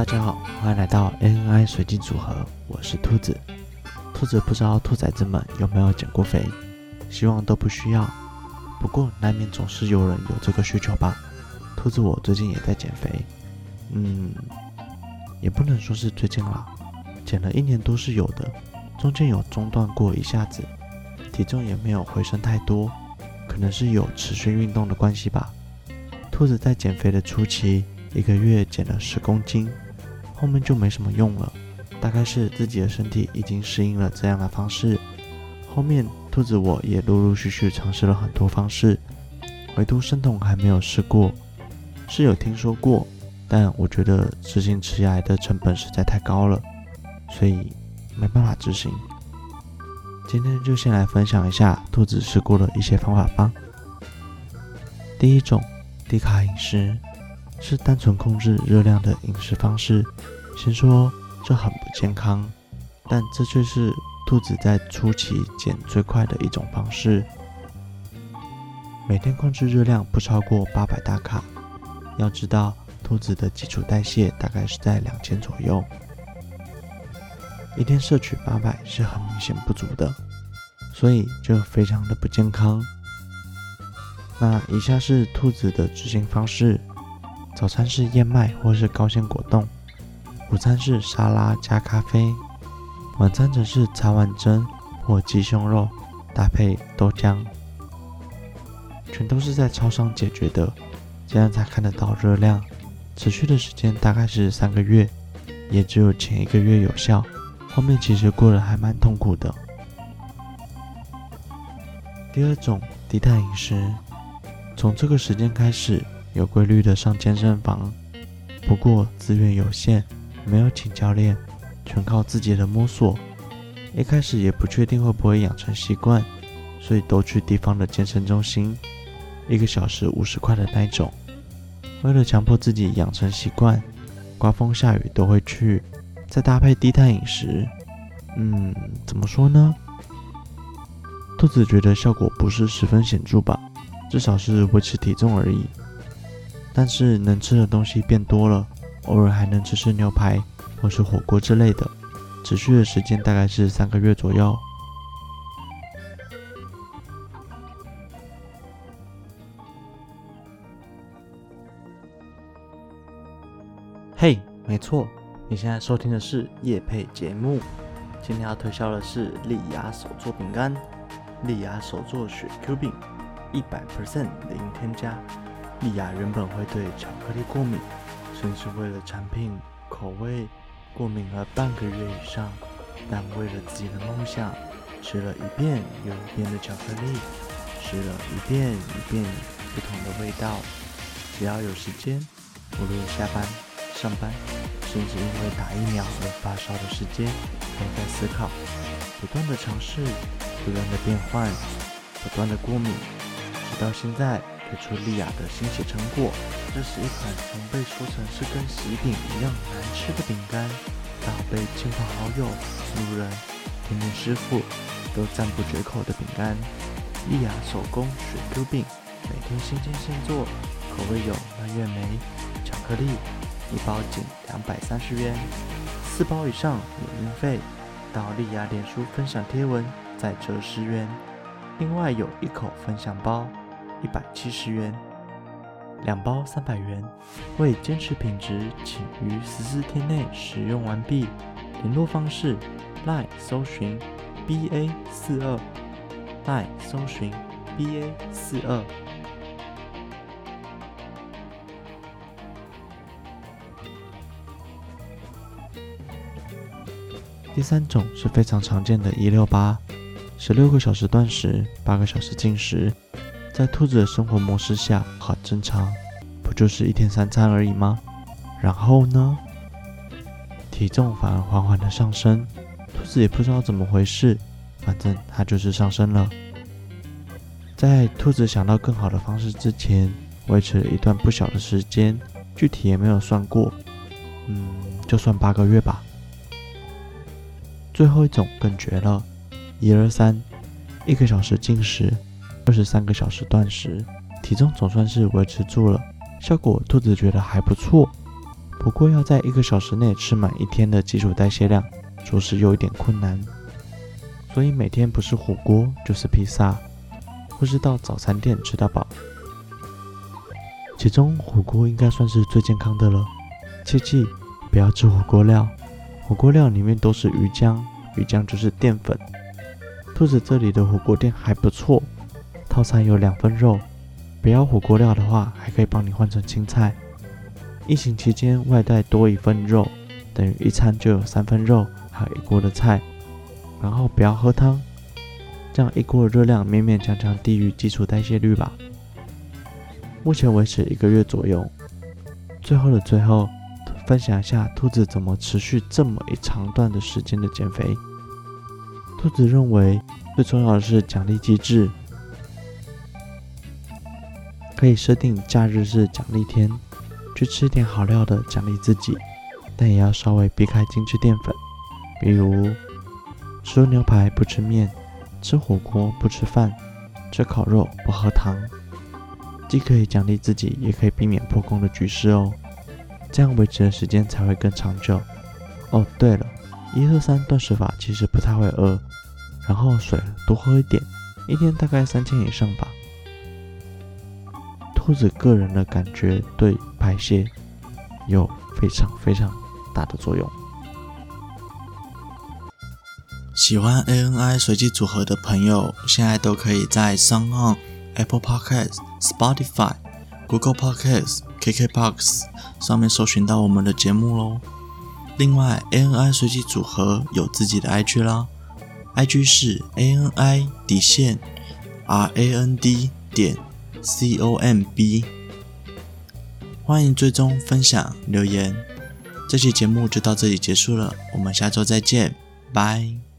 大家好，欢迎来到 ANI 随机组合，我是兔子。兔子不知道兔崽子们有没有减过肥，希望都不需要。不过难免总是有人有这个需求吧。兔子我最近也在减肥，嗯，也不能说是最近啦，减了一年多是有的，中间有中断过一下子，体重也没有回升太多，可能是有持续运动的关系吧。兔子在减肥的初期，一个月减了十公斤，后面就没什么用了。大概是自己的身体已经适应了这样的方式。后面兔子我也陆陆续续尝试了很多方式，唯独生酮还没有试过。是有听说过，但我觉得执行吃下来的成本实在太高了，所以没办法执行。今天就先来分享一下兔子试过的一些方法吧。第一种，低卡饮食。是单纯控制热量的饮食方式。先说这很不健康，但这却是兔子在初期减最快的一种方式。每天控制热量不超过八百大卡。要知道，兔子的基础代谢大概是在两千左右，一天摄取八百是很明显不足的，所以就非常的不健康。那以下是兔子的执行方式。早餐是燕麦或是高纤果冻，午餐是沙拉加咖啡，晚餐则是茶碗蒸或鸡胸肉搭配豆浆，全都是在超商解决的，这样才看得到热量。持续的时间大概是三个月，也只有前一个月有效，后面其实过得还蛮痛苦的。第二种低碳饮食，从这个时间开始。有规律的上健身房，不过资源有限，没有请教练，全靠自己的摸索。一开始也不确定会不会养成习惯，所以都去地方的健身中心，一个小时五十块的那种。为了强迫自己养成习惯，刮风下雨都会去，再搭配低碳饮食，嗯，怎么说呢？兔子觉得效果不是十分显著吧，至少是维持体重而已。但是能吃的东西变多了，偶尔还能吃吃牛排或是火锅之类的。持续的时间大概是三个月左右。嘿，没错，你现在收听的是夜配节目。今天要推销的是丽雅手作饼干，丽雅手作雪 Q 饼，一百 percent 零添加。莉亚原本会对巧克力过敏，甚至为了产品口味过敏了半个月以上。但为了自己的梦想，吃了一遍又一遍的巧克力，吃了一遍一遍不同的味道。只要有时间，无论下班、上班，甚至因为打疫苗而发烧的时间，都在思考，不断的尝试，不断的变换，不断的过敏，直到现在。推出丽雅的新血成果，这是一款从被说成是跟喜饼一样难吃的饼干，到被亲朋好友、路人、甜点师傅都赞不绝口的饼干。丽雅手工雪 Q 饼，每天新鲜现做，口味有蔓越莓、巧克力，一包仅两百三十元，四包以上免运费。到丽雅脸书分享贴文再折十元，另外有一口分享包。一百七十元，两包三百元。为坚持品质，请于十四天内使用完毕。联络方式：LINE 搜寻 BA 四二，LINE 搜寻 BA 四二。第三种是非常常见的“一六八”，十六个小时断食，八个小时进食。在兔子的生活模式下，很正常，不就是一天三餐而已吗？然后呢，体重反而缓缓的上升，兔子也不知道怎么回事，反正它就是上升了。在兔子想到更好的方式之前，维持了一段不小的时间，具体也没有算过，嗯，就算八个月吧。最后一种更绝了，一二三，一个小时进食。二十三个小时断食，体重总算是维持住了，效果兔子觉得还不错。不过要在一个小时内吃满一天的基础代谢量，着实有一点困难。所以每天不是火锅就是披萨，或是到早餐店吃到饱。其中火锅应该算是最健康的了，切记不要吃火锅料，火锅料里面都是鱼浆，鱼浆就是淀粉。兔子这里的火锅店还不错，套餐有两份肉，不要火锅料的话，还可以帮你换成青菜。疫情期间外带多一份肉，等于一餐就有三份肉，还有一锅的菜。然后不要喝汤，这样一锅的热量勉勉强强低于基础代谢率吧。目前维持一个月左右。最后的最后，分享一下兔子怎么持续这么一长段的时间的减肥。兔子认为最重要的是奖励机制，可以设定假日是奖励天，去吃点好料的奖励自己，但也要稍微避开精致淀粉，比如。吃牛排不吃面，吃火锅不吃饭，吃烤肉不喝汤，既可以奖励自己，也可以避免破功的局势哦。这样维持的时间才会更长久。哦，对了，一二三断食法其实不太会饿，然后水多喝一点，一天大概三千以上吧。兔子个人的感觉对排泄有非常非常大的作用。喜欢 ANI 随机组合的朋友，现在都可以在 s o n On、Apple Podcast、Spotify、Google Podcast、KKBox 上面搜寻到我们的节目喽。另外，ANI 随机组合有自己的 IG 啦，IG 是 ANI 底线 RAND 点 COMB，欢迎追踪、分享、留言。这期节目就到这里结束了，我们下周再见，拜。